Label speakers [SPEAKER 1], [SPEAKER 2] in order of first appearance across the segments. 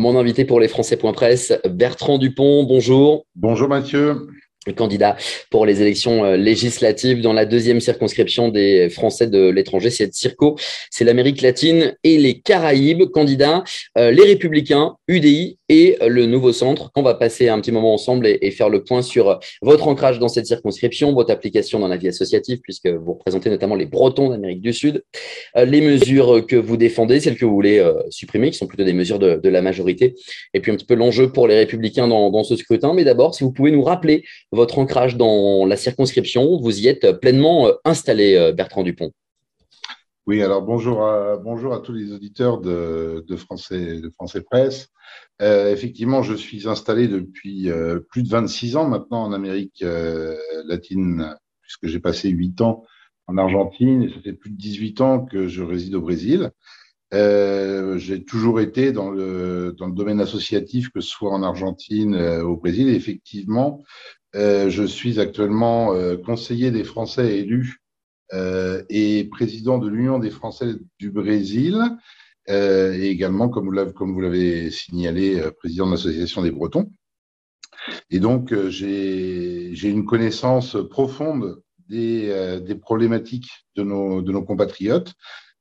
[SPEAKER 1] Mon invité pour les Français.presse, Bertrand Dupont, bonjour.
[SPEAKER 2] Bonjour Mathieu
[SPEAKER 1] candidat pour les élections euh, législatives dans la deuxième circonscription des Français de l'étranger. C'est Circo, c'est l'Amérique latine et les Caraïbes. Candidat, euh, les Républicains, UDI et le nouveau centre. On va passer un petit moment ensemble et, faire le point sur votre ancrage dans cette circonscription, votre application dans la vie associative, puisque vous représentez notamment les Bretons d'Amérique du Sud, euh, les mesures que vous défendez, celles que vous voulez supprimer, qui sont plutôt des mesures de, la majorité, et puis un petit peu l'enjeu pour les Républicains dans ce scrutin. Mais d'abord, si vous pouvez nous rappeler votre ancrage dans la circonscription. Vous y êtes pleinement euh, installé, euh, Bertrand Dupont.
[SPEAKER 2] Oui, alors bonjour à, bonjour à tous les auditeurs de, Français, de Français Presse. Euh, effectivement, je suis installé depuis plus de 26 ans maintenant en Amérique latine, puisque j'ai passé 8 ans en Argentine et ça fait plus de 18 ans que je réside au Brésil. J'ai toujours été dans le, dans le domaine associatif, que ce soit en Argentine, euh, au Brésil. Et effectivement, je suis actuellement euh, conseiller des Français élus euh, et président de l'Union des Français du Brésil. et également, comme vous l'avez signalé, président de l'Association des Bretons. Et donc, j'ai une connaissance profonde des, des problématiques de nos, de nos compatriotes,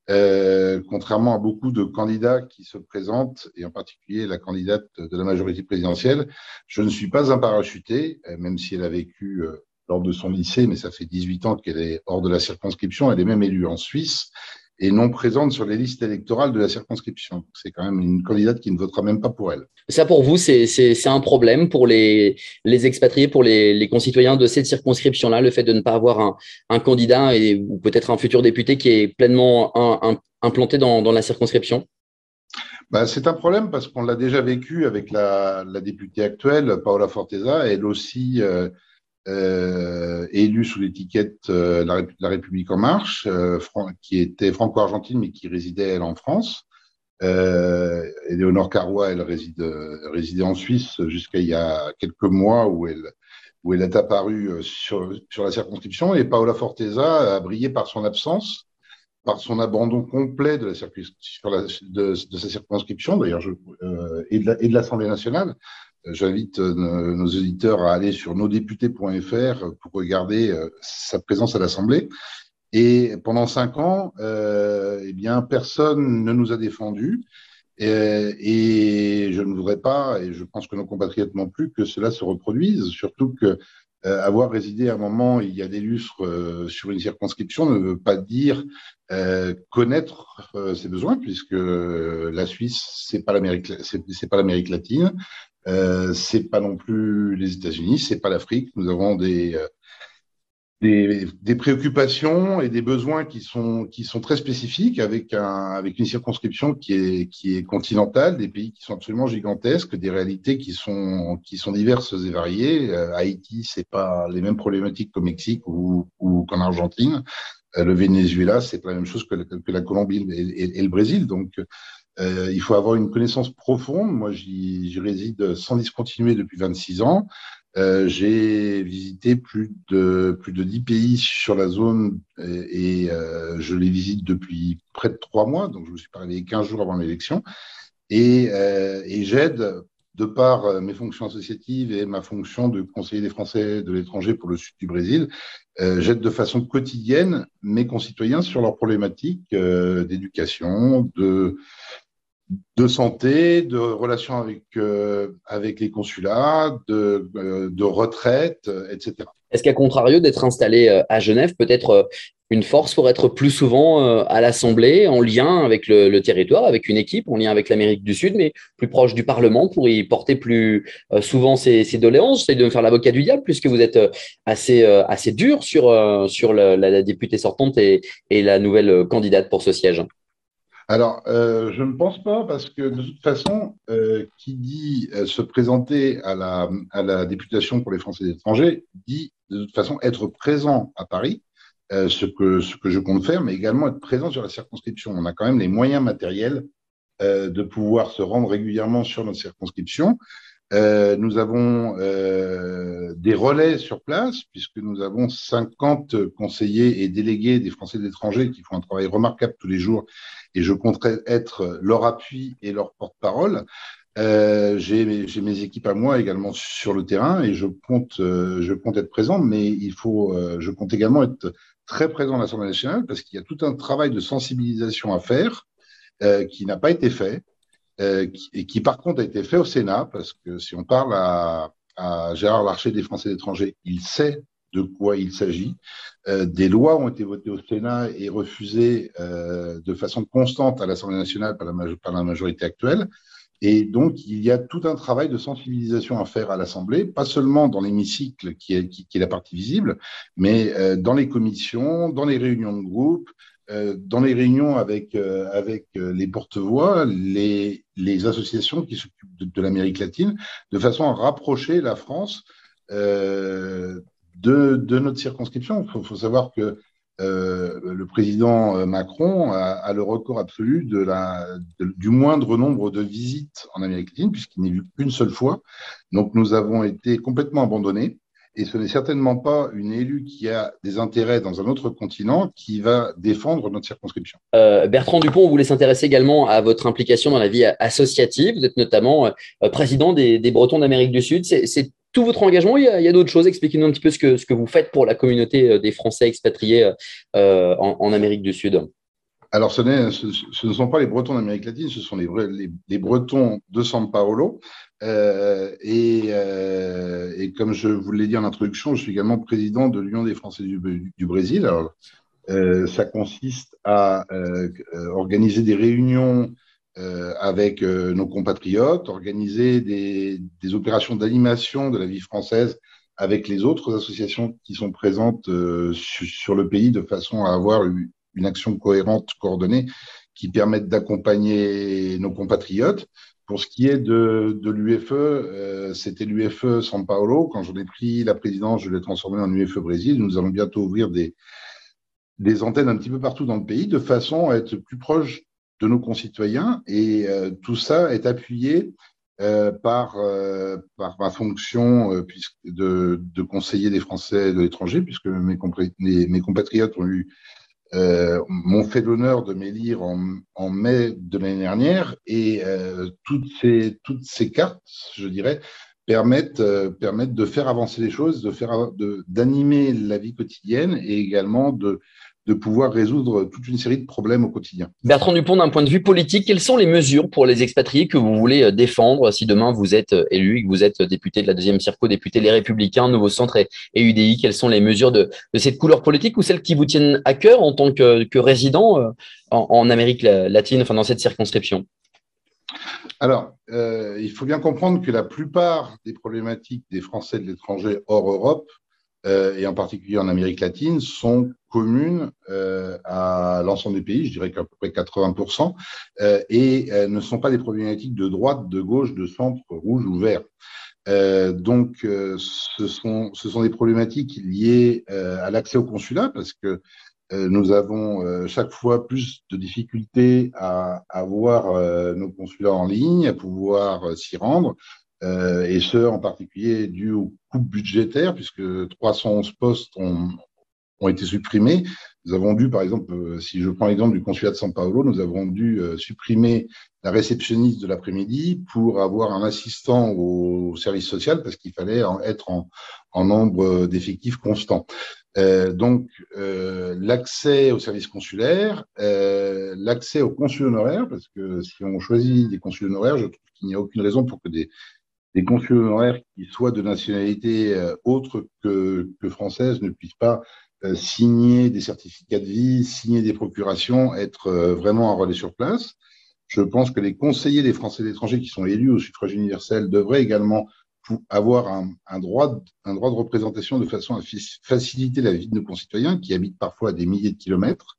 [SPEAKER 2] euh, contrairement à beaucoup de candidats qui se présentent, et en particulier la candidate de la majorité présidentielle, je ne suis pas un parachuté, euh, même si elle a vécu euh, lors de son lycée, mais ça fait 18 ans qu'elle est hors de la circonscription, elle est même élue en Suisse et non présente sur les listes électorales de la circonscription. C'est quand même une candidate qui ne votera même pas pour elle.
[SPEAKER 1] Ça, pour vous, c'est un problème pour les, les expatriés, pour les, les concitoyens de cette circonscription-là, le fait de ne pas avoir un, un candidat et, ou peut-être un futur député qui est pleinement un, implanté dans, dans la circonscription?
[SPEAKER 2] Bah, c'est un problème parce qu'on l'a déjà vécu avec la, la, députée actuelle, Paola Forteza. Elle aussi euh, euh, élu sous l'étiquette euh, la, République en marche, euh, qui était franco-argentine mais qui résidait elle en France. Euh, Léonore Carrois, elle réside, résidait en Suisse jusqu'à il y a quelques mois où elle où elle est apparue sur, la circonscription et Paola Forteza a brillé par son absence, par son abandon complet de, sa circonscription d'ailleurs euh, et de l'Assemblée nationale. J'invite euh, nos auditeurs à aller sur nosdéputés.fr pour regarder euh, sa présence à l'Assemblée. Et pendant cinq ans, euh, eh bien, personne ne nous a défendus. Et, je ne voudrais pas, et je pense que nos compatriotes non plus, que cela se reproduise. Surtout que avoir résidé à un moment il y a des lustres sur une circonscription ne veut pas dire connaître ses besoins, puisque la Suisse c'est pas l'Amérique, c'est pas l'Amérique latine, euh, c'est pas non plus les États-Unis, c'est pas l'Afrique. Nous avons des, euh, des, des, préoccupations et des besoins qui sont qui sont très spécifiques avec un avec une circonscription qui est qui est continentale, des pays qui sont absolument gigantesques, des réalités qui sont qui sont diverses et variées. Euh, Haïti, c'est pas les mêmes problématiques qu'au Mexique ou, ou qu'en Argentine. Euh, le Venezuela, c'est pas la même chose que, que la Colombie et, et, le Brésil. Donc euh, il faut avoir une connaissance profonde. Moi, j'y réside sans discontinuer depuis 26 ans. Euh, j'ai visité plus de plus de 10 pays sur la zone et, et euh, je les visite depuis près de trois mois. Donc, je me suis parlé 15 jours avant l'élection. Et, euh, et j'aide, de par euh, mes fonctions associatives et ma fonction de conseiller des Français de l'étranger pour le sud du Brésil, euh, j'aide de façon quotidienne mes concitoyens sur leurs problématiques d'éducation, de de santé, de relations avec, euh, avec les consulats, de, euh, de retraite, euh, etc.
[SPEAKER 1] Est-ce qu'à contrario d'être installé à Genève peut être une force pour être plus souvent à l'Assemblée, en lien avec le, territoire, avec une équipe, en lien avec l'Amérique du Sud, mais plus proche du Parlement pour y porter plus souvent ses, doléances? J'essaie de me faire l'avocat du diable puisque vous êtes assez, assez dur sur, sur la, députée sortante et, et la nouvelle candidate pour ce siège.
[SPEAKER 2] Alors, euh, je ne pense pas parce que de toute façon, euh, qui dit euh, se présenter à la, députation pour les Français étrangers dit de toute façon être présent à Paris, ce, que, ce que je compte faire, mais également être présent sur la circonscription. On a quand même les moyens matériels de pouvoir se rendre régulièrement sur notre circonscription. Euh, nous avons euh, des relais sur place, puisque nous avons 50 conseillers et délégués des Français de l'étranger qui font un travail remarquable tous les jours, et je compterai être leur appui et leur porte-parole. j'ai mes équipes à moi également sur le terrain et je compte, je compte être présent, mais il faut, je compte également être très présent à l'Assemblée nationale parce qu'il y a tout un travail de sensibilisation à faire qui n'a pas été fait et qui par contre a été fait au Sénat parce que si on parle à, Gérard Larcher des Français d'étrangers, il sait de quoi il s'agit. Euh, des lois ont été votées au Sénat et refusées euh, de façon constante à l'Assemblée nationale par la, majorité actuelle. Et donc, il y a tout un travail de sensibilisation à faire à l'Assemblée, pas seulement dans l'hémicycle qui est, la partie visible, mais euh, dans les commissions, dans les réunions de groupe, euh, dans les réunions avec, euh, euh, les porte-voix, les, associations qui s'occupent de, l'Amérique latine, de façon à rapprocher la France de, notre circonscription. Il faut, savoir que le président Macron a, le record absolu du moindre nombre de visites en Amérique latine, puisqu'il n'est vu qu'une seule fois. Donc nous avons été complètement abandonnés et ce n'est certainement pas une élue qui a des intérêts dans un autre continent qui va défendre notre circonscription.
[SPEAKER 1] Euh, Bertrand Dupont, vous voulez s'intéresser également à votre implication dans la vie associative. Vous êtes notamment euh, président des, Bretons d'Amérique du Sud. C'est tout votre engagement Il y a, d'autres choses? Expliquez-nous un petit peu ce que, vous faites pour la communauté euh, des Français expatriés en, Amérique du Sud.
[SPEAKER 2] Alors, ce, ne sont pas les Bretons d'Amérique latine, ce sont les, Bretons de San Paolo. Euh, et, euh, et, comme je vous l'ai dit en introduction, je suis également président de l'Union des Français du, Brésil. Alors, euh, ça consiste à euh, organiser des réunions euh, avec nos compatriotes, organiser des, des opérations d'animation de la vie française avec les autres associations qui sont présentes sur, sur, le pays de façon à avoir une action cohérente, coordonnée, qui permette d'accompagner nos compatriotes. Pour ce qui est de, l'UFE, euh, c'était l'UFE San Paolo. Quand j'en ai pris la présidence, je l'ai transformé en UFE Brésil. Nous allons bientôt ouvrir des, antennes un petit peu partout dans le pays de façon à être plus proche de nos concitoyens. Et euh, tout ça est appuyé euh, par, ma fonction de, conseiller des Français de l'étranger, puisque mes, compatriotes ont eu euh, m'ont fait l'honneur de m'élire en, en, mai de l'année dernière et euh, toutes, ces, toutes ces cartes, je dirais, permettent, euh, permettent de faire avancer les choses, de faire, d'animer la vie quotidienne et également de, de pouvoir résoudre toute une série de problèmes au quotidien.
[SPEAKER 1] Bertrand Dupont, d'un point de vue politique, quelles sont les mesures pour les expatriés que vous voulez euh, défendre si demain vous êtes euh, élu et que vous êtes député de la deuxième circo, député Les Républicains, Nouveau Centre et, UDI Quelles sont les mesures de, cette couleur politique ou celles qui vous tiennent à cœur en tant que, résident euh, en, Amérique latine, enfin dans cette circonscription?
[SPEAKER 2] Alors, il faut bien comprendre que la plupart des problématiques des Français de l'étranger hors Europe euh, et en particulier en Amérique latine, sont communes euh, à l'ensemble des pays, je dirais qu'à peu près 80%, euh, et ne sont pas des problématiques de droite, de gauche, de centre, rouge ou vert. donc, ce, sont, ce sont des problématiques liées à l'accès au consulat, parce que nous avons chaque fois plus de difficultés à, à voir nos consulats en ligne, à pouvoir s'y rendre. Euh, et ce en particulier dû aux coupes budgétaires, puisque 311 postes ont, ont été supprimés. Nous avons dû, par exemple, euh, si je prends l'exemple du consulat de São Paulo, nous avons dû euh, supprimer la réceptionniste de l'après-midi pour avoir un assistant au service social parce qu'il fallait être en, en nombre d'effectifs constant. Euh, donc, euh, l'accès au service consulaire, euh, l'accès aux consuls honoraires, parce que si on choisit des consuls honoraires, je trouve qu'il n'y a aucune raison pour que des, des consuls honoraires qui soient de nationalité euh, autre que, que, française ne puissent pas euh, signer des certificats de vie, signer des procurations, être euh, vraiment un relais sur place. Je pense que les conseillers des Français d'étranger qui sont élus au suffrage universel devraient également avoir un, droit, un droit de représentation de façon à faciliter la vie de nos concitoyens qui habitent parfois à des milliers de kilomètres.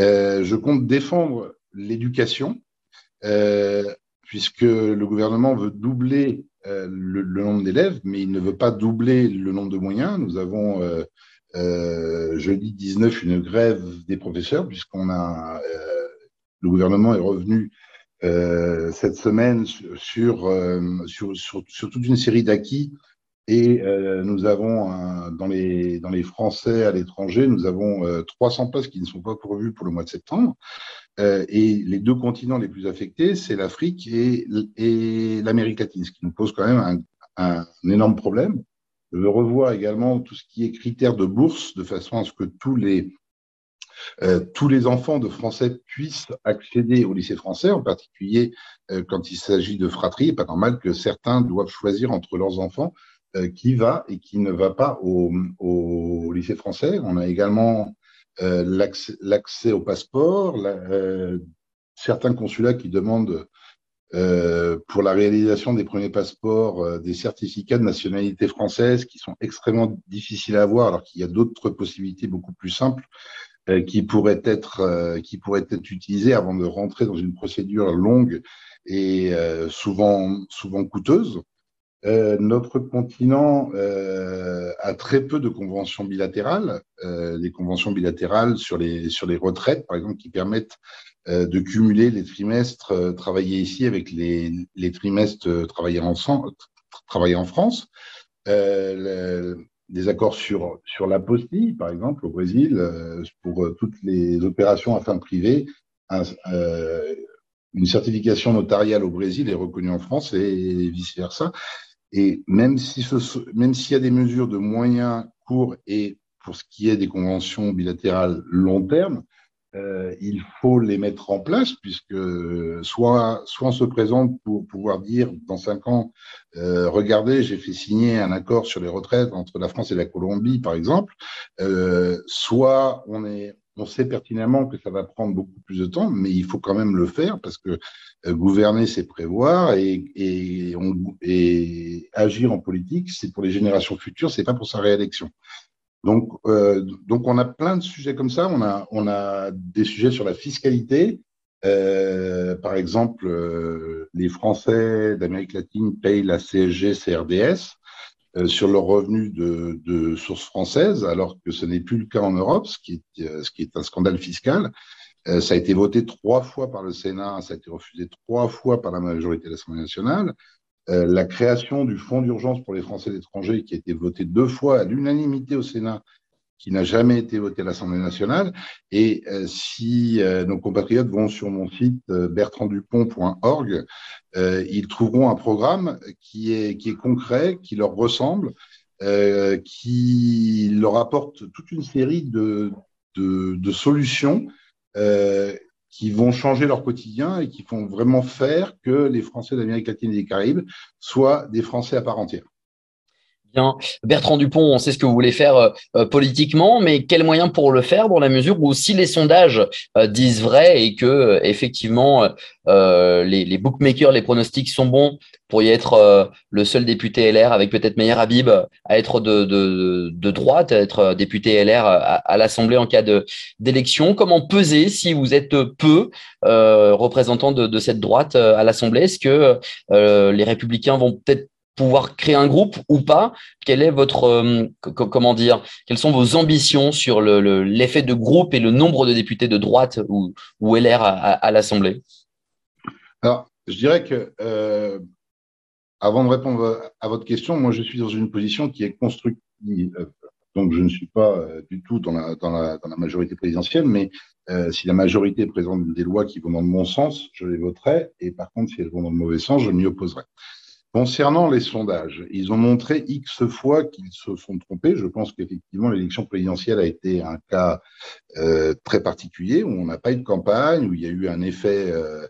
[SPEAKER 2] Euh, je compte défendre l'éducation. Euh, puisque le gouvernement veut doubler euh, le, nombre d'élèves, mais il ne veut pas doubler le nombre de moyens. Nous avons euh, euh, jeudi 19 une grève des professeurs, puisqu'on a le gouvernement est revenu cette semaine sur, sur, sur, toute une série d'acquis. Et nous avons dans les dans les Français à l'étranger, nous avons 300 postes qui ne sont pas pourvus pour le mois de septembre. Et les deux continents les plus affectés, c'est l'Afrique et, l'Amérique latine, ce qui nous pose quand même un, énorme problème. Je revois également tout ce qui est critères de bourse, de façon à ce que tous les, tous les enfants de Français puissent accéder au lycée français, en particulier quand il s'agit de fratrie. Il n'est pas normal que certains doivent choisir entre leurs enfants euh, qui va et qui ne va pas au, au lycée français. On a également euh, l'accès au passeport, euh, certains consulats qui demandent euh, pour la réalisation des premiers passeports euh, des certificats de nationalité française qui sont extrêmement difficiles à avoir alors qu'il y a d'autres possibilités beaucoup plus simples euh, qui pourraient être qui pourraient être utilisées avant de rentrer dans une procédure longue et souvent souvent coûteuse. Euh, notre continent euh, a très peu de conventions bilatérales, euh, des conventions bilatérales sur les, sur les retraites, par exemple, qui permettent euh, de cumuler les trimestres travaillés ici avec les, les trimestres travaillés en, France. Des accords sur, sur l'apostille, par exemple, au Brésil, pour toutes les opérations à fin privée, un, une certification notariale au Brésil est reconnue en France et vice-versa. Et même s'il y a des mesures de moyen, court et pour ce qui est des conventions bilatérales long terme, euh, il faut les mettre en place puisque soit, soit on se présente pour pouvoir dire dans cinq ans, euh, regardez, j'ai fait signer un accord sur les retraites entre la France et la Colombie, par exemple, euh, soit on est on sait pertinemment que ça va prendre beaucoup plus de temps, mais il faut quand même le faire parce que euh, gouverner, c'est prévoir et, agir en politique, c'est pour les générations futures, c'est pas pour sa réélection. Donc, euh, donc on a plein de sujets comme ça. On a, on a des sujets sur la fiscalité. Euh, par exemple, euh, les Français d'Amérique latine payent la CSG, CRDS. Euh, sur leurs revenus de, de sources françaises, alors que ce n'est plus le cas en Europe, ce qui est, euh, ce qui est un scandale fiscal. Euh, ça a été voté trois fois par le Sénat, ça a été refusé trois fois par la majorité de l'Assemblée nationale. la création du fonds d'urgence pour les Français d'étrangers, qui a été voté deux fois à l'unanimité au Sénat, qui n'a jamais été voté à l'Assemblée nationale. Et euh, si euh, nos compatriotes vont sur mon site euh, bertranddupont.org, ils trouveront un programme qui est, concret, qui leur ressemble, qui leur apporte toute une série de, de, de solutions qui vont changer leur quotidien et qui font vraiment faire que les Français d'Amérique latine et des Caraïbes soient des Français à part entière.
[SPEAKER 1] Bertrand Dupont, on sait ce que vous voulez faire euh, euh, politiquement, mais quel moyen pour le faire dans la mesure où si les sondages euh, disent vrai et que effectivement les, bookmakers, les pronostics sont bons pour y être le seul député LR avec peut-être Meyer Habib à être de, droite, à être député LR à, l'Assemblée en cas d'élection. Comment peser si vous êtes peu représentant de, cette droite à l'Assemblée? Est-ce que les républicains vont peut-être pouvoir créer un groupe ou pas euh, comment dire Quelles sont vos ambitions sur l'effet de groupe et le nombre de députés de droite ou, LR à, l'Assemblée?
[SPEAKER 2] Alors, je dirais que euh, avant de répondre à votre question, moi je suis dans une position qui est constructive. Donc je ne suis pas euh, du tout dans la majorité présidentielle, mais si la majorité présente des lois qui vont dans le bon sens, je les voterai. Et par contre, si elles vont dans le mauvais sens, je m'y opposerai. Concernant les sondages, ils ont montré X fois qu'ils se sont trompés. Je pense qu'effectivement, l'élection présidentielle a été un cas euh, très particulier où on n'a pas eu de campagne, où il y a eu un effet euh,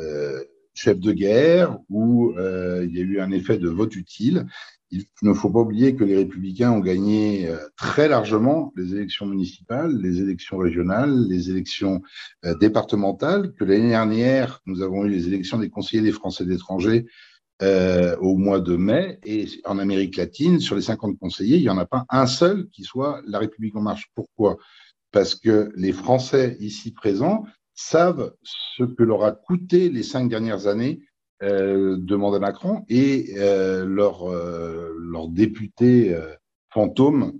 [SPEAKER 2] euh, chef de guerre, où il y a eu un effet de vote utile. Il ne faut pas oublier que les républicains ont gagné très largement les élections municipales, les élections régionales, les élections départementales, que l'année dernière, nous avons eu les élections des conseillers des Français d'étrangers euh, au mois de mai. Et en Amérique latine, sur les 50 conseillers, il n'y en a pas un seul qui soit la République en marche. Pourquoi? Parce que les Français ici présents savent ce que leur a coûté les cinq dernières années euh, de mandat Macron et euh, leurs leur députés fantômes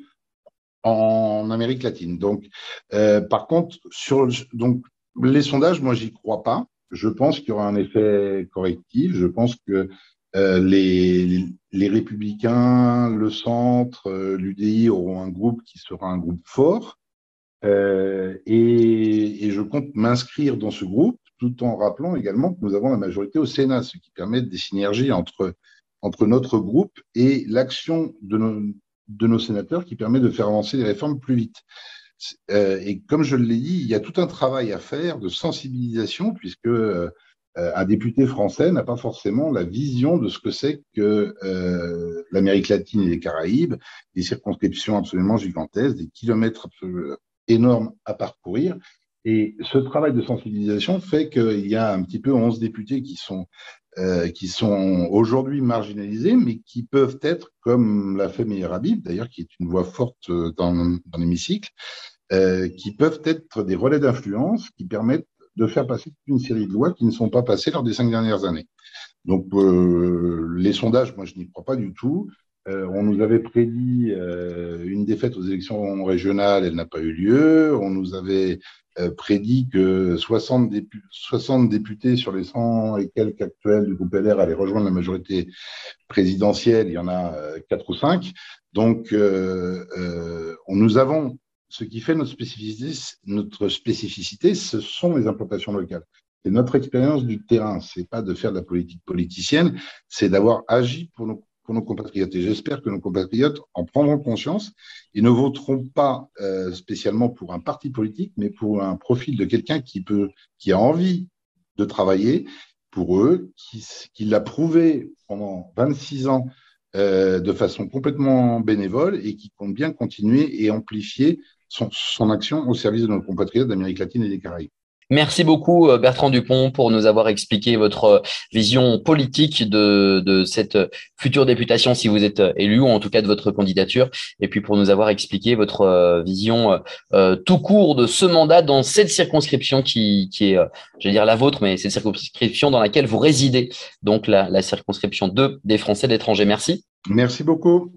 [SPEAKER 2] en Amérique latine. Donc, par contre, sur donc les sondages, moi, j'y crois pas. Je pense qu'il y aura un effet correctif. Je pense que euh, les, les, républicains, le centre, euh, l'UDI auront un groupe qui sera un groupe fort. Euh, et, et, je compte m'inscrire dans ce groupe tout en rappelant également que nous avons la majorité au Sénat, ce qui permet des synergies entre, entre notre groupe et l'action de nos, de nos sénateurs qui permet de faire avancer les réformes plus vite. Euh, et comme je l'ai dit, il y a tout un travail à faire de sensibilisation, puisque euh, un député français n'a pas forcément la vision de ce que c'est que euh, l'Amérique latine et les Caraïbes, des circonscriptions absolument gigantesques, des kilomètres énormes à parcourir. Et ce travail de sensibilisation fait qu'il y a un petit peu 11 députés qui sont, sont aujourd'hui marginalisés, mais qui peuvent être, comme l'a fait Meir Habib, d'ailleurs, qui est une voix forte dans l'hémicycle, euh, qui peuvent être des relais d'influence qui permettent de faire passer une série de lois qui ne sont pas passées lors des cinq dernières années. Donc, euh, les sondages, moi, je n'y crois pas du tout. Euh, on nous avait prédit euh, une défaite aux élections régionales, elle n'a pas eu lieu. On nous avait euh, prédit que 60, 60, députés sur les 100 et quelques actuels du groupe LR allaient rejoindre la majorité présidentielle. Il y en a quatre ou cinq. Donc, on, nous avons ce qui fait notre spécificité, ce sont les implantations locales. C'est notre expérience du terrain. C'est pas de faire de la politique politicienne, c'est d'avoir agi pour nos, compatriotes. Et j'espère que nos compatriotes en prendront conscience et ne voteront pas euh, spécialement pour un parti politique, mais pour un profil de quelqu'un qui peut, qui a envie de travailler pour eux, qui, qui l'a prouvé pendant 26 ans euh, de façon complètement bénévole et qui compte bien continuer et amplifier son, action au service de nos compatriotes d'Amérique latine et des Caraïbes.
[SPEAKER 1] Merci beaucoup euh, Bertrand Dupont pour nous avoir expliqué votre euh, vision politique de, de, cette future députation si vous êtes élu ou en tout cas de votre candidature et puis pour nous avoir expliqué votre euh, vision tout court de ce mandat dans cette circonscription qui, qui est, je vais dire la vôtre, mais cette circonscription dans laquelle vous résidez, donc la, la circonscription 2 des Français de l'étranger. Merci.
[SPEAKER 2] Merci beaucoup.